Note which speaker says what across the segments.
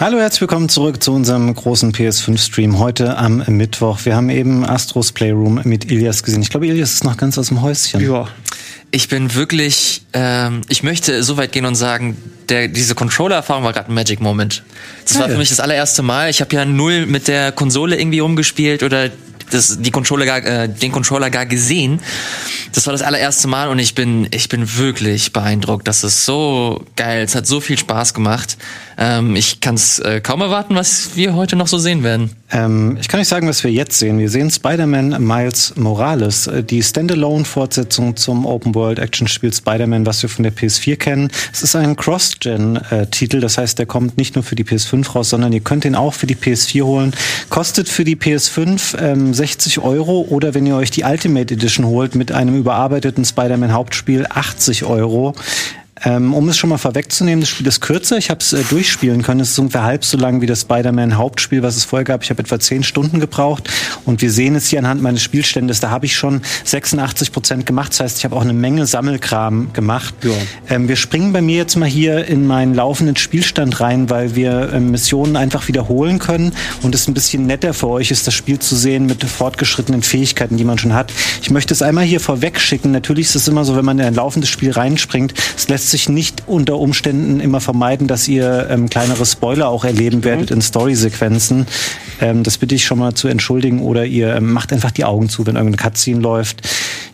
Speaker 1: Hallo, herzlich willkommen zurück zu unserem großen PS5-Stream heute am Mittwoch. Wir haben eben Astros Playroom mit Ilias gesehen. Ich glaube, Ilias ist noch ganz aus dem Häuschen.
Speaker 2: Ja. Ich bin wirklich, ähm, ich möchte so weit gehen und sagen, der, diese Controller-Erfahrung war gerade ein Magic Moment. Das
Speaker 1: Geil.
Speaker 2: war für mich das allererste Mal. Ich habe ja null mit der Konsole irgendwie rumgespielt oder das, die Controller gar, äh, den Controller gar gesehen. Das war das allererste Mal und ich bin, ich bin wirklich beeindruckt. Das ist so geil. Es hat so viel Spaß gemacht. Ähm, ich kann es äh, kaum erwarten, was wir heute noch so sehen werden.
Speaker 1: Ähm, ich kann nicht sagen, was wir jetzt sehen. Wir sehen Spider-Man Miles Morales, äh, die Standalone-Fortsetzung zum Open-World-Action-Spiel Spider-Man, was wir von der PS4 kennen. Es ist ein Cross-Gen-Titel, das heißt, der kommt nicht nur für die PS5 raus, sondern ihr könnt ihn auch für die PS4 holen. Kostet für die PS5 ähm, 60 Euro oder wenn ihr euch die Ultimate Edition holt mit einem überarbeiteten Spider-Man-Hauptspiel 80 Euro. Ähm, um es schon mal vorwegzunehmen, das Spiel ist kürzer. Ich habe es äh, durchspielen können. Es ist ungefähr halb so lang wie das Spider-Man-Hauptspiel, was es vorher gab. Ich habe etwa zehn Stunden gebraucht. Und wir sehen es hier anhand meines Spielständes. Da habe ich schon 86 Prozent gemacht. Das heißt, ich habe auch eine Menge Sammelkram gemacht.
Speaker 3: Ja.
Speaker 1: Ähm, wir springen bei mir jetzt mal hier in meinen laufenden Spielstand rein, weil wir ähm, Missionen einfach wiederholen können und es ein bisschen netter für euch ist, das Spiel zu sehen mit fortgeschrittenen Fähigkeiten, die man schon hat. Ich möchte es einmal hier vorweg schicken. Natürlich ist es immer so, wenn man in ein laufendes Spiel reinspringt, es lässt sich nicht unter Umständen immer vermeiden, dass ihr ähm, kleinere Spoiler auch erleben werdet in Storysequenzen. Ähm, das bitte ich schon mal zu entschuldigen oder ihr ähm, macht einfach die Augen zu, wenn irgendeine Cutscene läuft.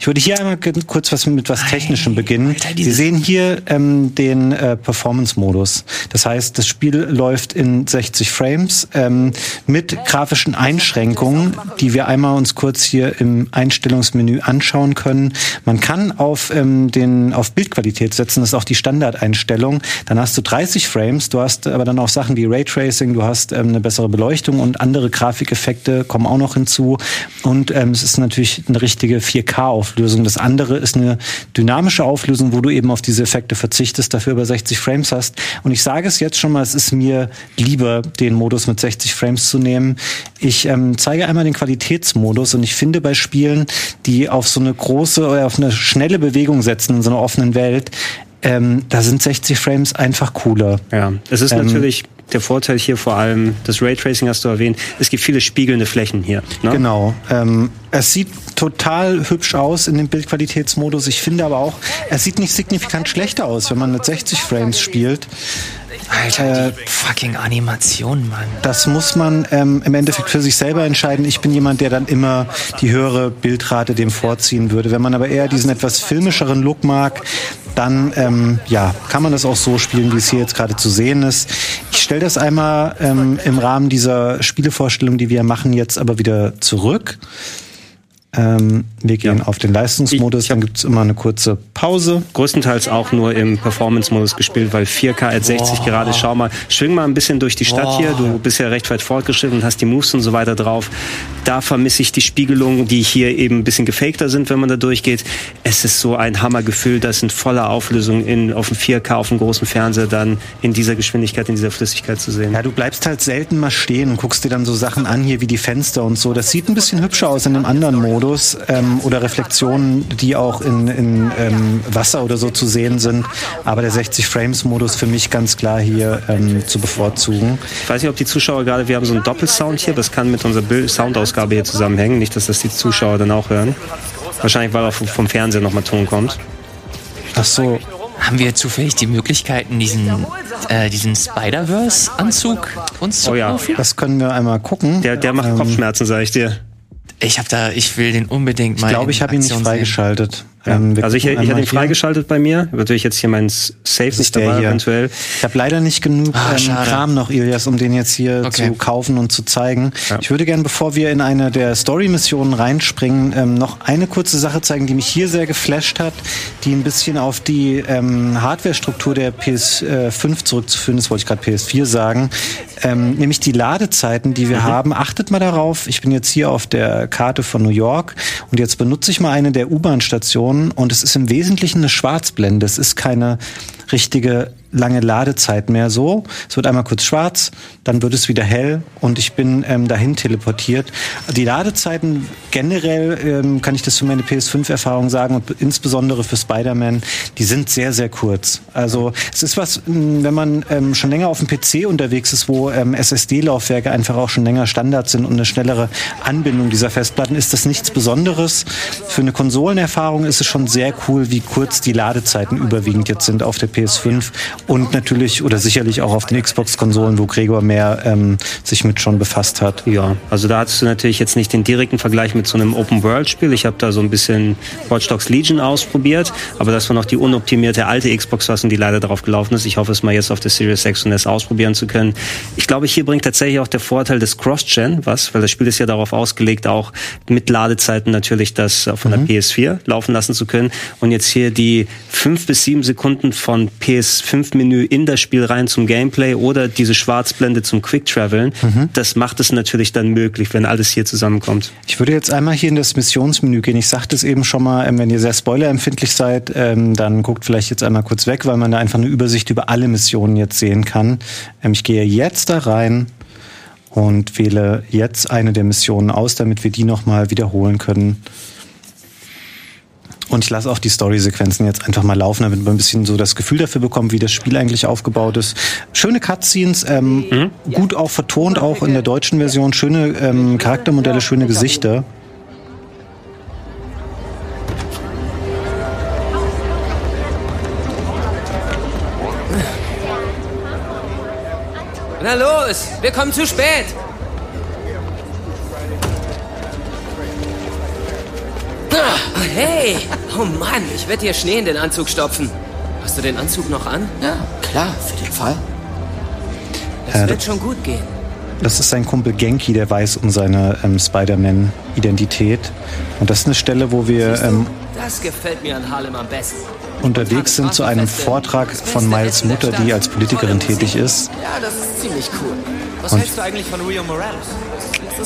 Speaker 1: Ich würde hier einmal kurz was mit was Technischem beginnen.
Speaker 2: Alter,
Speaker 1: Wir
Speaker 2: dieses-
Speaker 1: sehen hier ähm, den äh, Performance-Modus. Das heißt, das Spiel läuft in 60 Frames ähm, mit grafischen Einschränkungen, die wir einmal uns kurz hier im Einstellungsmenü anschauen können. Man kann auf ähm, den auf Bildqualität setzen, das ist auch die Standardeinstellung. Dann hast du 30 Frames, du hast aber dann auch Sachen wie Raytracing, du hast ähm, eine bessere Beleuchtung und andere Grafikeffekte kommen auch noch hinzu. Und ähm, es ist natürlich eine richtige 4K-Auflösung. Das andere ist eine dynamische Auflösung, wo du eben auf diese Effekte verzichtest, dafür über 60 Frames hast. Und ich sage es jetzt schon mal, es ist mir lieber, den Modus mit 60 Frames zu nehmen. Ich ähm, zeige einmal den Qualitätsmodus und ich finde bei Spielen, die auf so eine große oder auf eine schnelle Bewegung setzen in so einer offenen Welt, ähm, da sind 60 Frames einfach cooler.
Speaker 3: Ja, es ist
Speaker 1: Ähm,
Speaker 3: natürlich der Vorteil hier vor allem, das Raytracing hast du erwähnt, es gibt viele spiegelnde Flächen hier. Ne?
Speaker 1: Genau. Ähm, es sieht total hübsch aus in dem Bildqualitätsmodus. Ich finde aber auch, es sieht nicht signifikant schlechter aus, wenn man mit 60 Frames spielt.
Speaker 2: Alter, die fucking Animation, Mann.
Speaker 1: Das muss man ähm, im Endeffekt für sich selber entscheiden. Ich bin jemand, der dann immer die höhere Bildrate dem vorziehen würde. Wenn man aber eher diesen etwas filmischeren Look mag, dann ähm, ja, kann man das auch so spielen, wie es hier jetzt gerade zu sehen ist. Ich stelle das einmal ähm, im Rahmen dieser Spielevorstellung, die wir machen, jetzt aber wieder zurück. Ähm, wir gehen auf den Leistungsmodus, dann gibt's immer eine kurze Pause.
Speaker 3: Größtenteils auch nur im Performance-Modus gespielt, weil 4K at 60 gerade, schau mal, schwing mal ein bisschen durch die Stadt hier, du bist ja recht weit fortgeschritten und hast die Moves und so weiter drauf. Da vermisse ich die Spiegelungen, die hier eben ein bisschen gefakter sind, wenn man da durchgeht. Es ist so ein Hammergefühl, das in voller Auflösung in, auf dem 4K, auf dem großen Fernseher dann in dieser Geschwindigkeit, in dieser Flüssigkeit zu sehen.
Speaker 1: Ja, du bleibst halt selten mal stehen und guckst dir dann so Sachen an, hier wie die Fenster und so. Das sieht ein bisschen hübscher aus in dem anderen Modus ähm, oder Reflexionen, die auch in, in ähm, Wasser oder so zu sehen sind. Aber der 60-Frames-Modus für mich ganz klar hier ähm, zu bevorzugen.
Speaker 3: Ich weiß nicht, ob die Zuschauer gerade, wir haben so einen Doppelsound hier, das kann mit unserer Bild Soundausgabe hier zusammenhängen, nicht, dass das die Zuschauer dann auch hören. Wahrscheinlich, weil auch vom vom Fernseher nochmal Ton kommt.
Speaker 1: Ach so,
Speaker 2: Haben wir zufällig die Möglichkeiten, diesen, äh, diesen Spider-Verse-Anzug uns zu
Speaker 3: Oh ja.
Speaker 2: kaufen?
Speaker 1: das können wir einmal gucken.
Speaker 3: Der, der macht
Speaker 1: Ähm,
Speaker 3: Kopfschmerzen, sag ich dir.
Speaker 2: Ich hab da, ich will den unbedingt mal.
Speaker 1: Ich glaube, ich habe ihn nicht freigeschaltet.
Speaker 3: Ja.
Speaker 1: Ähm,
Speaker 3: also ich, ich hatte ihn freigeschaltet bei mir. Natürlich jetzt hier mein Safe
Speaker 1: ist
Speaker 3: nicht dabei,
Speaker 1: hier.
Speaker 3: eventuell.
Speaker 1: Ich habe leider nicht genug
Speaker 2: Ah,
Speaker 1: ähm. Kram noch, Ilias, um den jetzt hier
Speaker 2: Okay.
Speaker 1: zu kaufen und zu zeigen.
Speaker 3: Ja.
Speaker 1: Ich würde gerne, bevor wir in eine der Story-Missionen reinspringen, ähm, noch eine kurze Sache zeigen, die mich hier sehr geflasht hat, die ein bisschen auf die ähm, Hardware-Struktur der PS5 zurückzuführen ist, wollte ich gerade PS4 sagen. Ähm, nämlich die Ladezeiten, die wir haben. Achtet mal darauf. Ich bin jetzt hier auf der Karte von New York und jetzt benutze ich mal eine der U-Bahn-Stationen und es ist im Wesentlichen eine Schwarzblende. Es ist keine richtige lange Ladezeit mehr so. Es wird einmal kurz schwarz, dann wird es wieder hell und ich bin ähm, dahin teleportiert. Die Ladezeiten generell ähm, kann ich das für meine PS5-Erfahrung sagen und insbesondere für Spider-Man, die sind sehr, sehr kurz. Also es ist was, wenn man ähm, schon länger auf dem PC unterwegs ist, wo ähm, SSD-Laufwerke einfach auch schon länger Standard sind und eine schnellere Anbindung dieser Festplatten, ist das nichts Besonderes. Für eine Konsolenerfahrung ist es schon sehr cool, wie kurz die Ladezeiten überwiegend jetzt sind auf der PS5 und natürlich oder sicherlich auch auf den Xbox-Konsolen, wo Gregor mehr ähm, sich mit schon befasst hat.
Speaker 3: Ja, also da hattest du natürlich jetzt nicht den direkten Vergleich mit so einem Open-World-Spiel. Ich habe da so ein bisschen Watch Dogs Legion ausprobiert, aber das war noch die unoptimierte alte Xbox-Fassung, die leider darauf gelaufen ist. Ich hoffe es mal jetzt auf der Series X und S ausprobieren zu können. Ich glaube, hier bringt tatsächlich auch der Vorteil des Cross-Gen was, weil das Spiel ist ja darauf ausgelegt, auch mit Ladezeiten natürlich das von der mhm. PS4 laufen lassen zu können. Und jetzt hier die fünf bis sieben Sekunden von PS5-Menü in das Spiel rein zum Gameplay oder diese Schwarzblende zum Quick Traveln, mhm. das macht es natürlich dann möglich, wenn alles hier zusammenkommt.
Speaker 1: Ich würde jetzt einmal hier in das Missionsmenü gehen. Ich sagte es eben schon mal, ähm, wenn ihr sehr spoilerempfindlich seid, ähm, dann guckt vielleicht jetzt einmal kurz weg, weil man da einfach eine Übersicht über alle Missionen jetzt sehen kann. Ähm, ich gehe jetzt da rein und wähle jetzt eine der Missionen aus, damit wir die nochmal wiederholen können. Und ich lasse auch die Story-Sequenzen jetzt einfach mal laufen, damit man ein bisschen so das Gefühl dafür bekommt, wie das Spiel eigentlich aufgebaut ist. Schöne Cutscenes, ähm, mhm. gut auch vertont, auch in der deutschen Version. Schöne ähm, Charaktermodelle, schöne Gesichter.
Speaker 4: Na los, wir kommen zu spät. Hey, oh Mann, ich werde dir Schnee in den Anzug stopfen. Hast du den Anzug noch an?
Speaker 2: Ja, klar, für den Fall.
Speaker 4: Das ja, wird schon gut gehen.
Speaker 1: Das ist sein Kumpel Genki, der weiß um seine ähm, Spider-Man-Identität. Und das ist eine Stelle, wo wir ähm,
Speaker 4: das gefällt mir an Harlem am besten.
Speaker 1: unterwegs sind zu einem Vortrag von Miles Mutter, die als Politikerin tätig ist.
Speaker 4: Ja, das ist ziemlich cool. Was Und hältst du eigentlich von Rio Morales?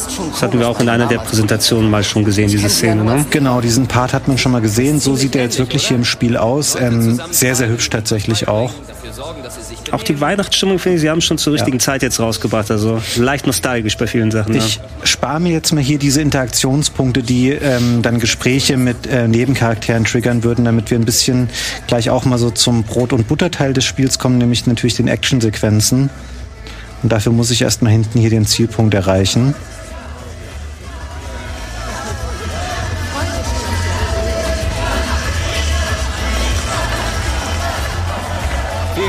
Speaker 3: Das hatten wir auch in einer der Präsentationen mal schon gesehen, diese Szene. Ne?
Speaker 1: Genau, diesen Part hat man schon mal gesehen. So sieht er jetzt wirklich hier im Spiel aus. Ähm, sehr, sehr hübsch tatsächlich auch.
Speaker 3: Auch die Weihnachtsstimmung, finde ich, sie haben schon zur richtigen ja. Zeit jetzt rausgebracht. Also leicht nostalgisch bei vielen Sachen.
Speaker 1: Ich ja. spare mir jetzt mal hier diese Interaktionspunkte, die ähm, dann Gespräche mit äh, Nebencharakteren triggern würden, damit wir ein bisschen gleich auch mal so zum Brot- und Butterteil des Spiels kommen, nämlich natürlich den Actionsequenzen. Und dafür muss ich erstmal hinten hier den Zielpunkt erreichen.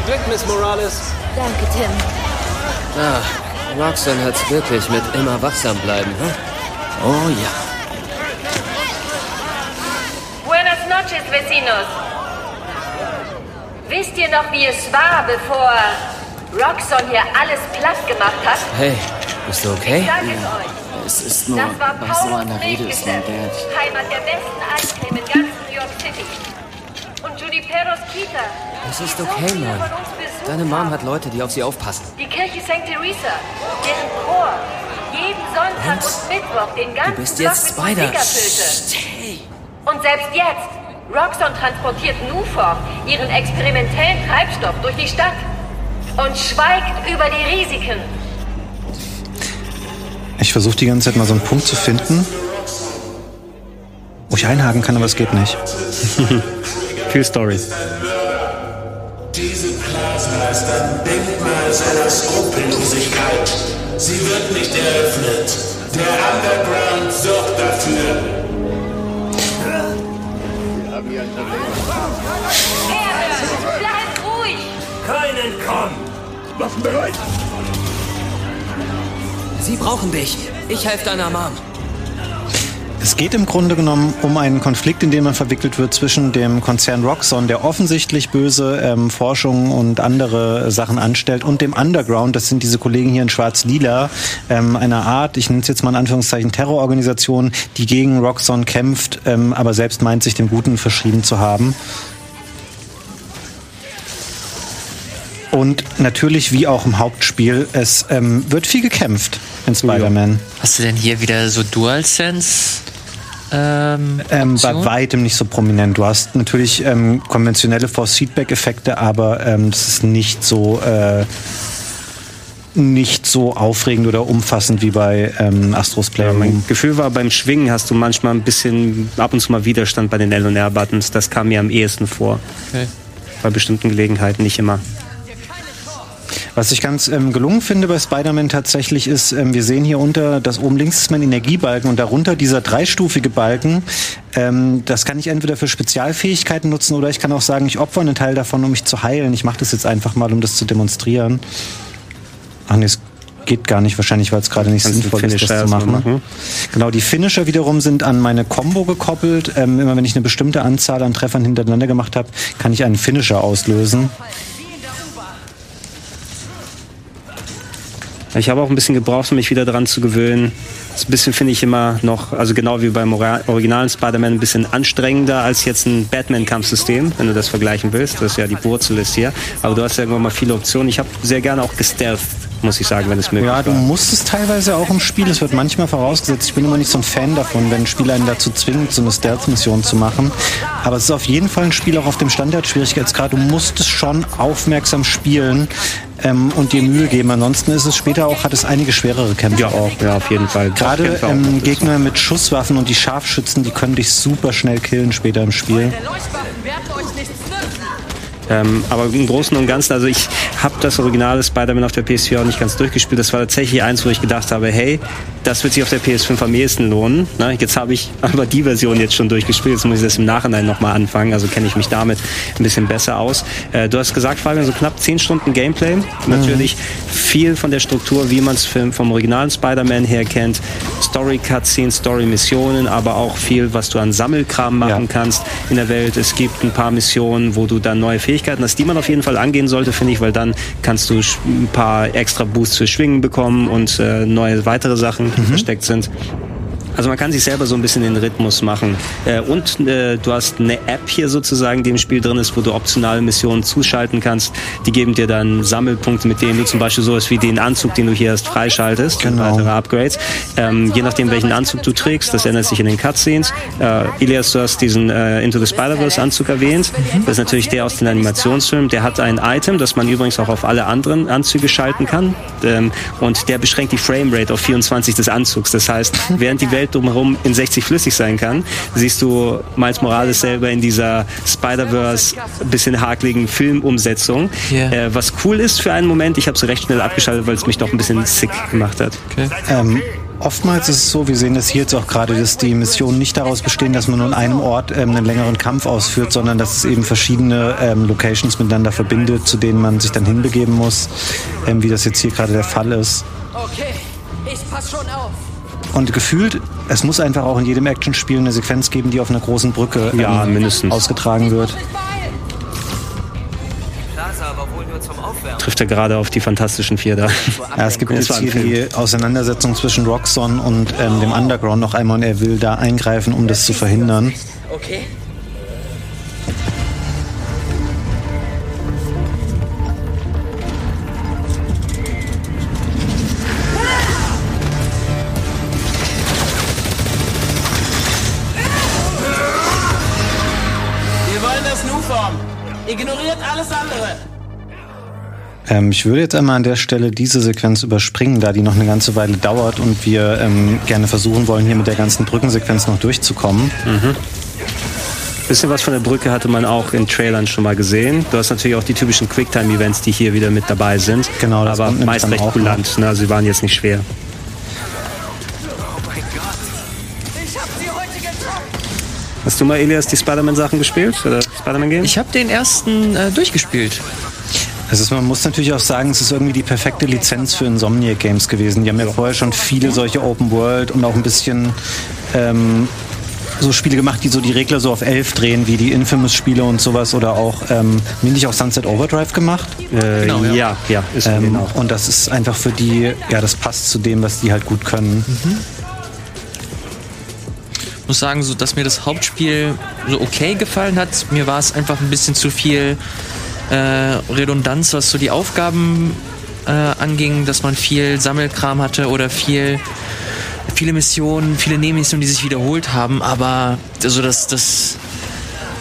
Speaker 4: Glück, Miss Morales.
Speaker 5: Danke, Tim.
Speaker 4: Ah, Roxanne hat's wirklich mit immer wachsam bleiben, hm? Oh ja.
Speaker 5: Buenas noches, vecinos. Wisst ihr noch, wie es war, bevor Roxon hier alles platt gemacht hat?
Speaker 4: Hey, bist du okay?
Speaker 5: Ich sag es euch.
Speaker 2: Es ist nur, was so einer Rede ist mein Dad.
Speaker 5: Heimat der besten Eiscreme in ganz New York City. Und Juniperos Kita.
Speaker 4: Es ist okay, Mann. Deine Mom hat Leute, die auf sie aufpassen.
Speaker 5: Die Kirche St. Theresa, deren Chor jeden Sonntag und, und Mittwoch den ganzen
Speaker 4: du bist jetzt Tag mit Spider.
Speaker 5: Hey. Und selbst jetzt, Roxon transportiert Nufor, ihren experimentellen Treibstoff, durch die Stadt und schweigt über die Risiken.
Speaker 1: Ich versuche die ganze Zeit mal so einen Punkt zu finden, wo ich einhaken kann, aber es geht nicht.
Speaker 3: Viel Story.
Speaker 6: Diese Plasma ist ein Denkmal seiner Skrupellosigkeit. Sie wird nicht eröffnet. Der Underground sorgt dafür.
Speaker 5: Bleib ruhig!
Speaker 6: Keinen Komm! Waffen bereit!
Speaker 4: Sie brauchen dich. Ich helfe deiner Mom.
Speaker 1: Es geht im Grunde genommen um einen Konflikt, in dem man verwickelt wird zwischen dem Konzern Roxxon, der offensichtlich böse ähm, Forschung und andere Sachen anstellt, und dem Underground, das sind diese Kollegen hier in Schwarz-Lila, ähm, einer Art, ich nenne es jetzt mal in Anführungszeichen, Terrororganisation, die gegen Roxxon kämpft, ähm, aber selbst meint, sich dem Guten verschrieben zu haben. Und natürlich, wie auch im Hauptspiel, es ähm, wird viel gekämpft in Spider-Man.
Speaker 2: Hast du denn hier wieder so DualSense? Ähm,
Speaker 1: Ähm, bei weitem nicht so prominent. Du hast natürlich ähm, konventionelle Force-Feedback-Effekte, aber ähm, das ist nicht so äh, nicht so aufregend oder umfassend wie bei ähm, Astros
Speaker 3: Ja,
Speaker 1: Playroom.
Speaker 3: mein Gefühl war, beim Schwingen hast du manchmal ein bisschen, ab und zu mal Widerstand bei den L- und R-Buttons. Das kam mir am ehesten vor.
Speaker 2: Okay.
Speaker 3: Bei bestimmten Gelegenheiten, nicht immer.
Speaker 1: Was ich ganz ähm, gelungen finde bei Spider-Man tatsächlich ist, ähm, wir sehen hier unter, das oben links ist mein Energiebalken und darunter dieser dreistufige Balken. Ähm, das kann ich entweder für Spezialfähigkeiten nutzen oder ich kann auch sagen, ich opfere einen Teil davon, um mich zu heilen. Ich mache das jetzt einfach mal, um das zu demonstrieren. Ach nee, es geht gar nicht, wahrscheinlich, weil es gerade nicht
Speaker 3: Kannst
Speaker 1: sinnvoll ist, das zu machen.
Speaker 3: machen?
Speaker 1: Genau, die Finisher wiederum sind an meine Combo gekoppelt. Ähm, immer wenn ich eine bestimmte Anzahl an Treffern hintereinander gemacht habe, kann ich einen Finisher auslösen.
Speaker 3: Ich habe auch ein bisschen gebraucht, um mich wieder daran zu gewöhnen. Das ist ein bisschen, finde ich, immer noch, also genau wie beim originalen Spider-Man, ein bisschen anstrengender als jetzt ein Batman-Kampfsystem, wenn du das vergleichen willst. Das ist ja die Wurzel ist hier. Aber du hast ja irgendwann mal viele Optionen. Ich habe sehr gerne auch gestealthed, muss ich sagen, wenn es möglich
Speaker 1: Ja, du musst es teilweise auch im Spiel. Es wird manchmal vorausgesetzt. Ich bin immer nicht so ein Fan davon, wenn ein Spieler einen dazu zwingt, so eine Stealth-Mission zu machen. Aber es ist auf jeden Fall ein Spiel auch auf dem Standard-Schwierigkeitsgrad. Du musst es schon aufmerksam spielen ähm, und dir Mühe geben. Ansonsten ist es später auch, hat es einige schwerere Kämpfe
Speaker 3: Ja,
Speaker 1: auch.
Speaker 3: ja, auf jeden Fall.
Speaker 1: Gerade ähm. Gegner mit Schusswaffen und die Scharfschützen, die können dich super schnell killen später im Spiel.
Speaker 3: Ähm, aber im Großen und Ganzen, also ich habe das originale Spider-Man auf der PS4 auch nicht ganz durchgespielt. Das war tatsächlich eins, wo ich gedacht habe, hey, das wird sich auf der PS5 am ehesten lohnen. Ne? Jetzt habe ich aber die Version jetzt schon durchgespielt. Jetzt muss ich das im Nachhinein nochmal anfangen. Also kenne ich mich damit ein bisschen besser aus. Äh, du hast gesagt, Fabian, so knapp 10 Stunden Gameplay. Natürlich viel von der Struktur, wie man es vom originalen Spider-Man her kennt. Story-Cutscenes, Story-Missionen, aber auch viel, was du an Sammelkram machen
Speaker 1: Ja.
Speaker 3: kannst in der Welt. Es gibt ein paar Missionen, wo du dann neue Fähigkeiten hast, die man auf jeden Fall angehen sollte, finde ich, weil dann kannst du ein paar extra Boosts für Schwingen bekommen und äh, neue weitere Sachen, die versteckt sind. Also man kann sich selber so ein bisschen den Rhythmus machen. Äh, und äh, du hast eine App hier sozusagen, die im Spiel drin ist, wo du optionale Missionen zuschalten kannst. Die geben dir dann Sammelpunkte, mit denen du zum Beispiel sowas wie den Anzug, den du hier hast, freischaltest. und
Speaker 1: Genau.
Speaker 3: Weitere Upgrades. Ähm, je nachdem, welchen Anzug du trägst, das ändert sich in den Cutscenes. Äh, Ilias, du hast diesen äh, Into the Spider-Verse Anzug erwähnt. Das ist natürlich der aus dem Animationsfilm. Der hat ein Item, das man übrigens auch auf alle anderen Anzüge schalten kann. Ähm, und der beschränkt die Framerate auf 24 des Anzugs. Das heißt, während die Welt drumherum in 60 flüssig sein kann, siehst du Miles Morales selber in dieser Spider-Verse bisschen hakeligen Filmumsetzung.
Speaker 2: Ja.
Speaker 3: Äh, was cool ist für einen Moment, ich habe es recht schnell abgeschaltet, weil es mich doch ein bisschen sick gemacht hat.
Speaker 1: Ähm, oftmals ist es so, wir sehen das hier jetzt auch gerade, dass die Missionen nicht daraus bestehen, dass man nur an einem Ort ähm, einen längeren Kampf ausführt, sondern dass es eben verschiedene ähm, Locations miteinander verbindet, zu denen man sich dann hinbegeben muss, ähm, wie das jetzt hier gerade der Fall ist.
Speaker 7: Okay, ich pass schon auf.
Speaker 1: Und gefühlt, es muss einfach auch in jedem Actionspiel eine Sequenz geben, die auf einer großen Brücke ähm,
Speaker 3: Ja, mindestens.
Speaker 1: ausgetragen wird.
Speaker 3: Trifft er gerade auf die fantastischen vier da.
Speaker 1: Ja, es gibt jetzt hier die Auseinandersetzung zwischen Roxxon und ähm, dem Underground noch einmal und er will da eingreifen, um das zu verhindern.
Speaker 4: Okay.
Speaker 1: Ähm, ich würde jetzt einmal an der Stelle diese Sequenz überspringen, da die noch eine ganze Weile dauert und wir ähm, gerne versuchen wollen, hier mit der ganzen Brückensequenz noch durchzukommen.
Speaker 3: Bisschen was von der Brücke hatte man auch in Trailern schon mal gesehen. Du hast natürlich auch die typischen Quicktime-Events, die hier wieder mit dabei sind.
Speaker 1: Genau, das
Speaker 3: aber meist recht
Speaker 1: auch
Speaker 3: kulant. Ne? Also sie waren jetzt nicht schwer. Hast du mal, Elias, die Spider-Man-Sachen gespielt? Oder Spider-Man-Game?
Speaker 2: Ich habe den ersten äh, durchgespielt.
Speaker 1: Ist, man muss natürlich auch sagen, es ist irgendwie die perfekte Lizenz für Insomniac Games gewesen. Die haben ja vorher schon viele solche Open World und auch ein bisschen ähm, so Spiele gemacht, die so die Regler so auf 11 drehen, wie die Infamous-Spiele und sowas oder auch, ähm, nicht auch Sunset Overdrive gemacht?
Speaker 3: Äh,
Speaker 2: Genau, ja.
Speaker 3: ja, ja, ist
Speaker 1: Ähm,
Speaker 3: auch.
Speaker 1: und das ist einfach für die, ja, das passt zu dem, was die halt gut können.
Speaker 2: muss sagen, so, dass mir das Hauptspiel so okay gefallen hat. Mir war es einfach ein bisschen zu viel äh, Redundanz, was so die Aufgaben äh, anging, dass man viel Sammelkram hatte oder viel viele Missionen, viele Nebenmissionen, die sich wiederholt haben, aber also das, das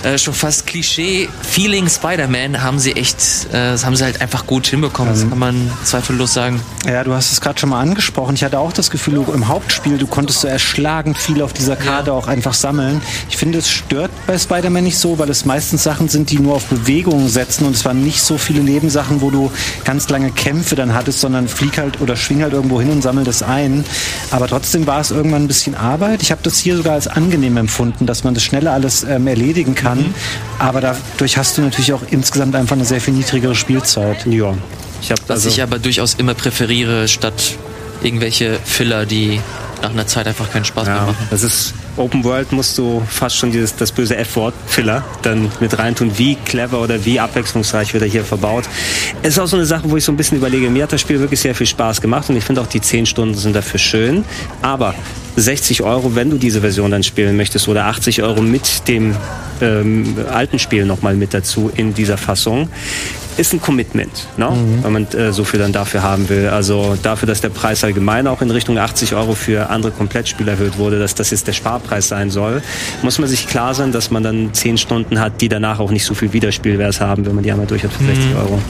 Speaker 2: äh, schon fast Klischee-Feeling Spider-Man haben sie echt, äh, das haben sie halt einfach gut hinbekommen. Das kann man zweifellos sagen.
Speaker 1: Ja, du hast es gerade schon mal angesprochen. Ich hatte auch das Gefühl, du, im Hauptspiel, du konntest so erschlagend viel auf dieser Karte auch einfach sammeln. Ich finde, es stört bei Spider-Man nicht so, weil es meistens Sachen sind, die nur auf Bewegung setzen und es waren nicht so viele Nebensachen, wo du ganz lange Kämpfe dann hattest, sondern flieg halt oder schwing halt irgendwo hin und sammel das ein. Aber trotzdem war es irgendwann ein bisschen Arbeit. Ich habe das hier sogar als angenehm empfunden, dass man das schneller alles ähm, erledigen kann. Aber dadurch hast du natürlich auch insgesamt einfach eine sehr viel niedrigere Spielzeit.
Speaker 3: Ja. Ich habe
Speaker 2: Was
Speaker 3: also,
Speaker 2: ich aber durchaus immer präferiere, statt irgendwelche Filler, die nach einer Zeit einfach keinen Spaß mehr
Speaker 3: ja,
Speaker 2: machen.
Speaker 3: das ist Open World musst du fast schon dieses das böse F-Wort Filler dann mit reintun, wie clever oder wie abwechslungsreich wird er hier verbaut. Es ist auch so eine Sache, wo ich so ein bisschen überlege, mir hat das Spiel wirklich sehr viel Spaß gemacht und ich finde auch die 10 Stunden sind dafür schön, aber 60 Euro, wenn du diese Version dann spielen möchtest oder 80 Euro mit dem ähm, alten Spiel nochmal mit dazu in dieser Fassung, ist ein Commitment, ne? wenn man äh, so viel dann dafür haben will. Also dafür, dass der Preis allgemein auch in Richtung 80 Euro für andere Komplettspiele erhöht wurde, dass das jetzt der Sparpreis sein soll, muss man sich klar sein, dass man dann 10 Stunden hat, die danach auch nicht so viel Wiederspielwert haben, wenn man die einmal durch hat für 60 Euro.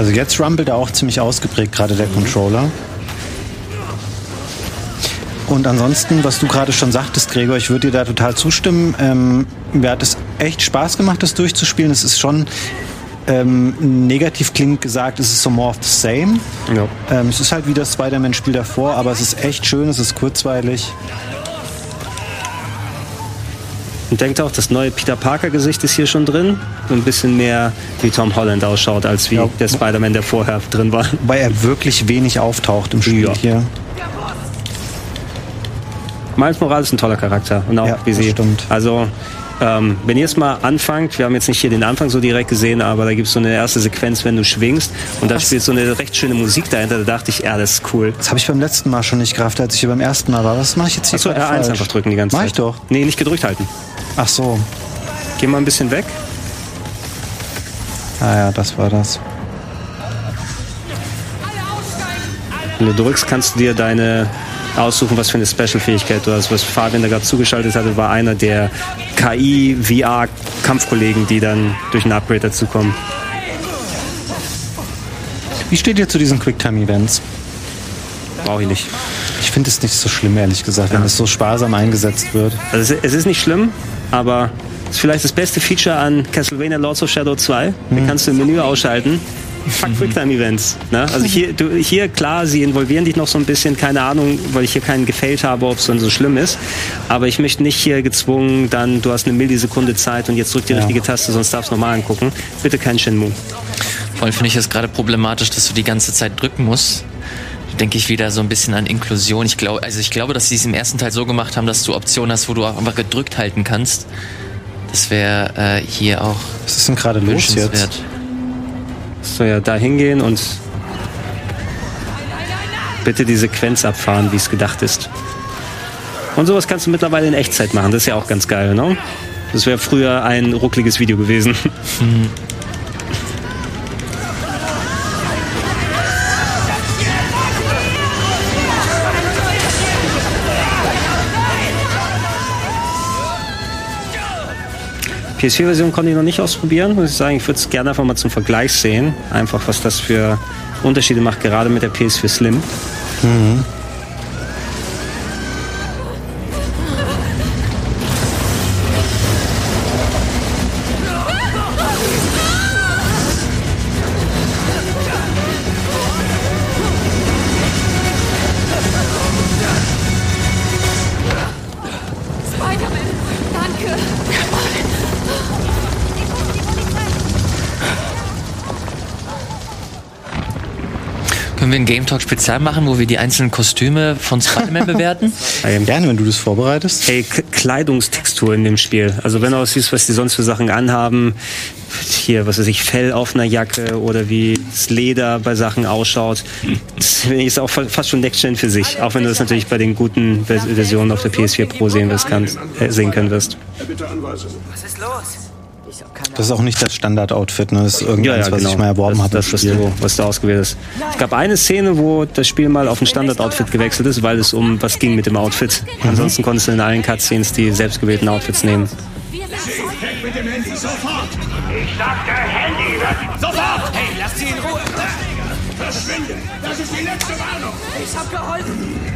Speaker 1: Also jetzt rumbelt er auch ziemlich ausgeprägt, gerade der Controller. Und ansonsten, was du gerade schon sagtest, Gregor, ich würde dir da total zustimmen. Ähm, mir hat es echt Spaß gemacht, das durchzuspielen. Es ist schon ähm, negativ klingt gesagt, es ist so more of the same.
Speaker 3: Ja.
Speaker 1: Ähm, es ist halt wie das Spider-Man-Spiel davor, aber es ist echt schön, es ist kurzweilig.
Speaker 3: Und denkt auch, das neue Peter Parker-Gesicht ist hier schon drin. So ein bisschen mehr wie Tom Holland ausschaut, als wie
Speaker 1: Ja.
Speaker 3: der Spider-Man, der vorher drin war.
Speaker 1: Wobei er wirklich wenig auftaucht im Spiel
Speaker 3: Ja.
Speaker 1: hier.
Speaker 3: Miles Morales ist ein toller Charakter. Und auch
Speaker 1: Ja,
Speaker 3: wie sie.
Speaker 1: stimmt.
Speaker 3: Also, ähm, wenn ihr es mal anfangt, wir haben jetzt nicht hier den Anfang so direkt gesehen, aber da gibt es so eine erste Sequenz, wenn du schwingst. Und da spielt so eine recht schöne Musik dahinter. Da dachte ich, ja, das ist cool.
Speaker 1: Das habe ich beim letzten Mal schon nicht gerafft, als ich hier beim ersten Mal war. Was mache ich jetzt hier
Speaker 3: Achso,
Speaker 1: gerade
Speaker 3: R1
Speaker 1: falsch?
Speaker 3: einfach drücken die ganze
Speaker 1: Mach
Speaker 3: Zeit.
Speaker 1: ich doch.
Speaker 3: Nee, nicht gedrückt halten.
Speaker 1: Ach so.
Speaker 3: Geh mal ein bisschen weg.
Speaker 1: Ah ja, das war das.
Speaker 3: Wenn du drückst, kannst du dir deine aussuchen, was für eine Special-Fähigkeit du hast. Was Fabian da gerade zugeschaltet hatte, war einer der KI-VR-Kampfkollegen, die dann durch ein Upgrade dazukommen.
Speaker 1: Wie steht ihr zu diesen Quicktime-Events?
Speaker 3: Brauche ich nicht.
Speaker 1: Ich finde es nicht so schlimm, ehrlich gesagt, wenn es so sparsam eingesetzt wird.
Speaker 3: Also es, es ist nicht schlimm, aber ist vielleicht das beste Feature an Castlevania Lords of Shadow 2. Da kannst du im Menü ausschalten. Fuck Quicktime-Events. Ne? Also hier, du, hier, klar, sie involvieren dich noch so ein bisschen, keine Ahnung, weil ich hier keinen gefällt habe, ob es dann so schlimm ist. Aber ich möchte nicht hier gezwungen, dann, du hast eine Millisekunde Zeit und jetzt drück die richtige Taste, sonst darfst du nochmal angucken. Bitte kein Shenmue.
Speaker 2: Vor allem finde ich es gerade problematisch, dass du die ganze Zeit drücken musst. Denke ich wieder so ein bisschen an Inklusion. Ich glaube, also ich glaube, dass sie es im ersten Teil so gemacht haben, dass du Optionen hast, wo du auch einfach gedrückt halten kannst. Das wäre äh, hier auch
Speaker 1: Was ist denn gerade los jetzt?
Speaker 3: So ja, da hingehen und bitte die Sequenz abfahren, wie es gedacht ist. Und sowas kannst du mittlerweile in Echtzeit machen. Das ist ja auch ganz geil, ne? Das wäre früher ein ruckliges Video gewesen. PS4-Version konnte ich noch nicht ausprobieren, muss ich sagen. Ich würde es gerne einfach mal zum Vergleich sehen. Einfach, was das für Unterschiede macht, gerade mit der PS4 Slim.
Speaker 7: Spider-Man,
Speaker 2: Können wir ein Game Talk Spezial machen, wo wir die einzelnen Kostüme von Spider-Man bewerten?
Speaker 3: Ähm,
Speaker 1: Gerne, wenn du das vorbereitest.
Speaker 3: Ey, K Kleidungstextur in dem Spiel. Also wenn du aussiehst, was die sonst für Sachen anhaben, hier, was weiß ich, Fell auf einer Jacke oder wie das Leder bei Sachen ausschaut, das ist auch fa- fast schon Next Gen für sich. Auch wenn du das natürlich bei den guten Vers- Versionen auf der PS4 Pro sehen, wirst, kannst, äh, sehen können wirst.
Speaker 6: Bitte Anweisungen.
Speaker 8: Was ist los?
Speaker 1: Das ist auch nicht das Standard-Outfit, ne? Das ist irgendwas, was ich mal erworben
Speaker 3: das,
Speaker 1: habe.
Speaker 3: Das, was du, was du ausgewählt hast. Es gab eine Szene, wo das Spiel mal auf ein Standard-Outfit gewechselt ist, weil es um was ging mit dem Outfit.
Speaker 1: Mhm.
Speaker 3: Ansonsten konntest du in allen Cutscenes die selbstgewählten Outfits nehmen.
Speaker 6: Mit dem Handy sofort! Ich sagte Handy weg!
Speaker 8: Sofort! Hey, lass sie in Ruhe!
Speaker 6: Verschwinde! Das ist die letzte Warnung!
Speaker 7: Ich hab geholfen.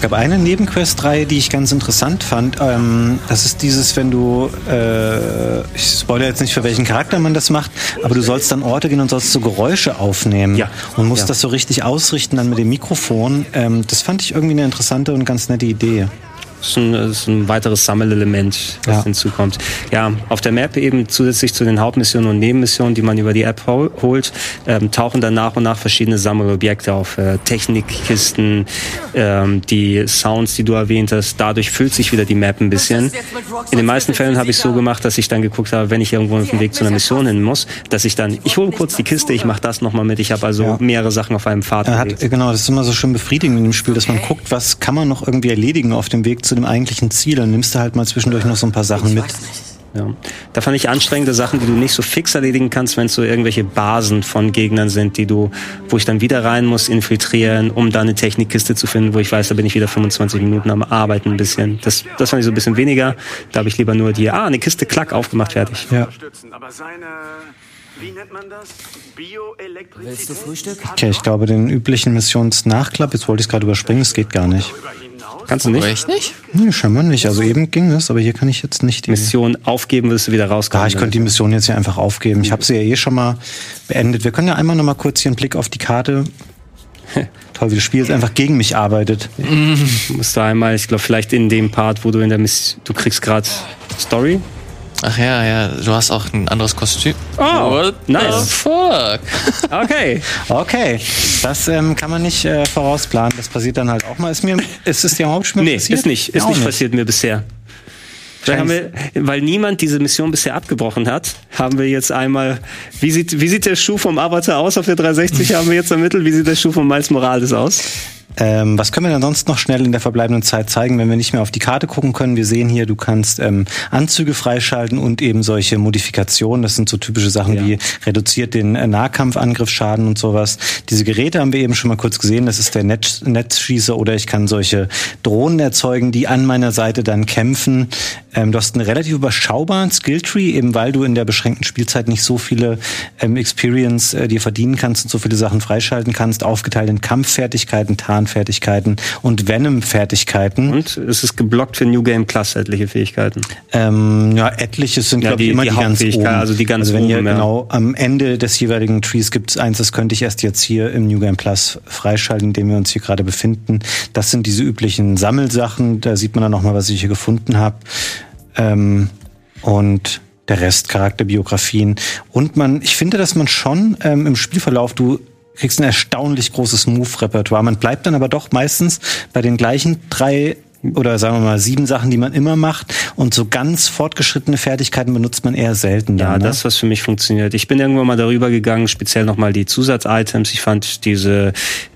Speaker 1: Es gab eine Nebenquest-Reihe, die ich ganz interessant fand. Ähm, das ist dieses, wenn du, äh, ich spoilere jetzt nicht, für welchen Charakter man das macht, aber du sollst dann Orte gehen und sollst so Geräusche aufnehmen
Speaker 3: Ja.
Speaker 1: und musst
Speaker 3: Ja.
Speaker 1: das so richtig ausrichten dann mit dem Mikrofon. Ähm, das fand ich irgendwie eine interessante und ganz nette Idee.
Speaker 3: Das ist ein, ist ein weiteres Sammelelement, das
Speaker 1: Ja.
Speaker 3: hinzukommt. Ja, auf der Map eben zusätzlich zu den Hauptmissionen und Nebenmissionen, die man über die App hol holt, ähm, tauchen dann nach und nach verschiedene Sammelobjekte auf. Äh, Technikkisten, ähm, die Sounds, die du erwähnt hast. Dadurch füllt sich wieder die Map ein bisschen. In den meisten Fällen habe ich so gemacht, dass ich dann geguckt habe, wenn ich irgendwo auf dem Weg zu einer Mission hin muss, dass ich dann, ich hole kurz die Kiste, ich mache das nochmal mit. Ich habe also
Speaker 1: Ja.
Speaker 3: mehrere Sachen auf einem
Speaker 1: äh, genau, das ist immer so schön befriedigend in dem Spiel, dass man guckt, was kann man noch irgendwie erledigen auf dem Weg zu dem eigentlichen Ziel. Dann nimmst du halt mal zwischendurch noch so ein paar Sachen mit.
Speaker 3: Ja. Da fand ich anstrengende Sachen, die du nicht so fix erledigen kannst, wenn es so irgendwelche Basen von Gegnern sind, die du, wo ich dann wieder rein muss, infiltrieren, um dann eine Technikkiste zu finden, wo ich weiß, da bin ich wieder 25 Minuten am Arbeiten ein bisschen. Das, das fand ich so ein bisschen weniger. Da habe ich lieber nur die, ah, eine Kiste klack aufgemacht, fertig.
Speaker 1: Ja.
Speaker 9: Wie nennt man das? Bioelektrizität?
Speaker 7: Willst du Frühstück?
Speaker 1: Okay, ich glaube, den üblichen Missionsnachklapp, jetzt wollte ich es gerade überspringen, es geht gar nicht.
Speaker 3: Kannst du nicht?
Speaker 2: Echt nicht?
Speaker 1: Nee, scheinbar nicht. Also eben ging es, aber hier kann ich jetzt nicht die
Speaker 3: Mission aufgeben, wirst du wieder rauskommen.
Speaker 1: Ah, ich könnte die Mission jetzt hier einfach aufgeben. Ich habe sie ja eh schon mal beendet. Wir können ja einmal noch mal kurz hier einen Blick auf die Karte. Toll, wie das Spiel jetzt einfach gegen mich arbeitet.
Speaker 3: musst du einmal, ich glaube, vielleicht in dem Part, wo du in der Mission, du kriegst gerade Story.
Speaker 2: Ach ja, ja, du hast auch ein anderes Kostüm.
Speaker 3: Oh,
Speaker 2: What the
Speaker 3: nice.
Speaker 2: fuck?
Speaker 3: Okay.
Speaker 1: Okay, das ähm, kann man nicht äh, vorausplanen. Das passiert dann halt auch mal. Ist mir, ist es dir im Hauptspiel
Speaker 3: Nee,
Speaker 1: passiert?
Speaker 3: ist nicht. Ist
Speaker 1: Auch
Speaker 3: nicht passiert mir bisher. Wir, weil niemand diese Mission bisher abgebrochen hat, haben wir jetzt einmal, wie sieht, wie sieht der Schuh vom Avatar aus auf der 360, haben wir jetzt ermittelt, wie sieht der Schuh von Miles Morales aus?
Speaker 1: Ähm, was können wir denn sonst noch schnell in der verbleibenden Zeit zeigen, wenn wir nicht mehr auf die Karte gucken können? Wir sehen hier, du kannst ähm, Anzüge freischalten und eben solche Modifikationen. Das sind so typische Sachen
Speaker 3: Ja.
Speaker 1: wie reduziert den äh, Nahkampfangriffsschaden und sowas. Diese Geräte haben wir eben schon mal kurz gesehen. Das ist der Netz Netzschießer oder ich kann solche Drohnen erzeugen, die an meiner Seite dann kämpfen. Ähm, du hast einen relativ überschaubaren Skilltree, eben weil du in der beschränkten Spielzeit nicht so viele ähm, Experience äh, dir verdienen kannst und so viele Sachen freischalten kannst, aufgeteilt in Kampffertigkeiten, Tarnfertigkeiten und Venom-Fertigkeiten.
Speaker 3: Und es ist geblockt für New Game Plus etliche Fähigkeiten.
Speaker 1: Ähm, ja, etliche sind,
Speaker 3: Ja,
Speaker 1: glaube ich,
Speaker 3: die-
Speaker 1: immer
Speaker 3: die
Speaker 1: die, ganz oben.
Speaker 3: also die ganz
Speaker 1: also wenn ihr
Speaker 3: oben, ja.
Speaker 1: genau am Ende des jeweiligen Trees gibt es eins, das könnte ich erst jetzt hier im New Game Plus freischalten, in dem wir uns hier gerade befinden. Das sind diese üblichen Sammelsachen. Da sieht man dann nochmal, was ich hier gefunden habe. Ähm, und der Rest Charakterbiografien. Und man, ich finde, dass man schon ähm, im Spielverlauf, du kriegst ein erstaunlich großes Move-Repertoire. Man bleibt dann aber doch meistens bei den gleichen drei oder sagen wir mal sieben Sachen, die man immer macht. Und so ganz fortgeschrittene Fertigkeiten benutzt man eher selten.
Speaker 3: Ja,
Speaker 1: dann, ne?
Speaker 3: das, was für mich funktioniert. Ich bin irgendwann mal darüber gegangen, speziell nochmal die Zusatzitems. Ich fand diese,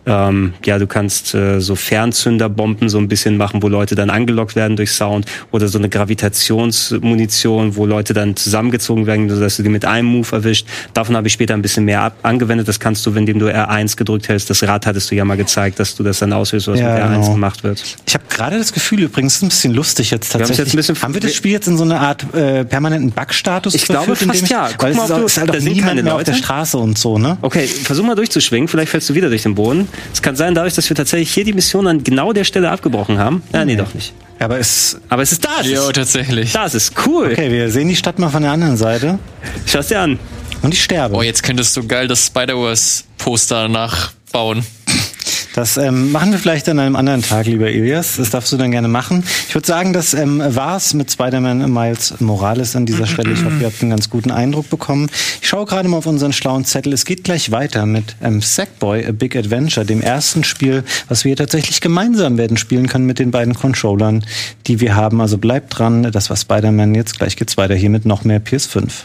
Speaker 3: ähm, ja, du kannst äh, so Fernzünderbomben so ein bisschen machen, wo Leute dann angelockt werden durch Sound oder so eine Gravitationsmunition, wo Leute dann zusammengezogen werden, sodass du die mit einem Move erwischt. Davon habe ich später ein bisschen mehr ab angewendet. Das kannst du, indem du R1 gedrückt hältst. Das Rad hattest du ja mal gezeigt, dass du das dann auslöst, was
Speaker 1: Ja,
Speaker 3: mit R1
Speaker 1: genau.
Speaker 3: gemacht wird.
Speaker 1: Ich habe gerade das Gefühl, übrigens, es ist ein bisschen lustig jetzt
Speaker 3: haben
Speaker 1: tatsächlich.
Speaker 3: ein bisschen-
Speaker 1: haben wir das Spiel jetzt in so eine Art äh, permanenten Bugstatus
Speaker 3: Ich glaube fast ja. Guck
Speaker 1: Weil es
Speaker 3: mal,
Speaker 1: ist, auch,
Speaker 3: du-
Speaker 1: ist halt
Speaker 3: da
Speaker 1: auch
Speaker 3: sind
Speaker 1: niemand
Speaker 3: keine
Speaker 1: mehr auf der
Speaker 3: Leute.
Speaker 1: Straße und so, ne?
Speaker 3: Okay, versuch mal durchzuschwingen, vielleicht fällst du wieder durch den Boden. Es kann sein, dadurch, dass wir tatsächlich hier die Mission an genau der Stelle abgebrochen haben. Ja, nee, doch nicht.
Speaker 1: Aber es.
Speaker 3: Aber es ist da. es
Speaker 2: Jo,
Speaker 3: ist-
Speaker 2: tatsächlich.
Speaker 3: Das ist cool.
Speaker 1: Okay, wir sehen die Stadt mal von der anderen Seite.
Speaker 3: Schau's dir an.
Speaker 1: Und ich sterbe.
Speaker 2: Oh, jetzt könntest du geil das Spider-Wars-Poster nachbauen.
Speaker 1: Das ähm, machen wir vielleicht an einem anderen Tag, lieber Ilias. Das darfst du dann gerne machen. Ich würde sagen, das ähm, war's mit Spider-Man Miles Morales an dieser Stelle. Ich hoffe, ihr habt einen ganz guten Eindruck bekommen. Ich schaue gerade mal auf unseren schlauen Zettel. Es geht gleich weiter mit ähm, Sackboy, A Big Adventure, dem ersten Spiel, was wir tatsächlich gemeinsam werden spielen können mit den beiden Controllern, die wir haben. Also bleibt dran. Das war Spider-Man. Jetzt gleich geht's weiter hier mit noch mehr PS5.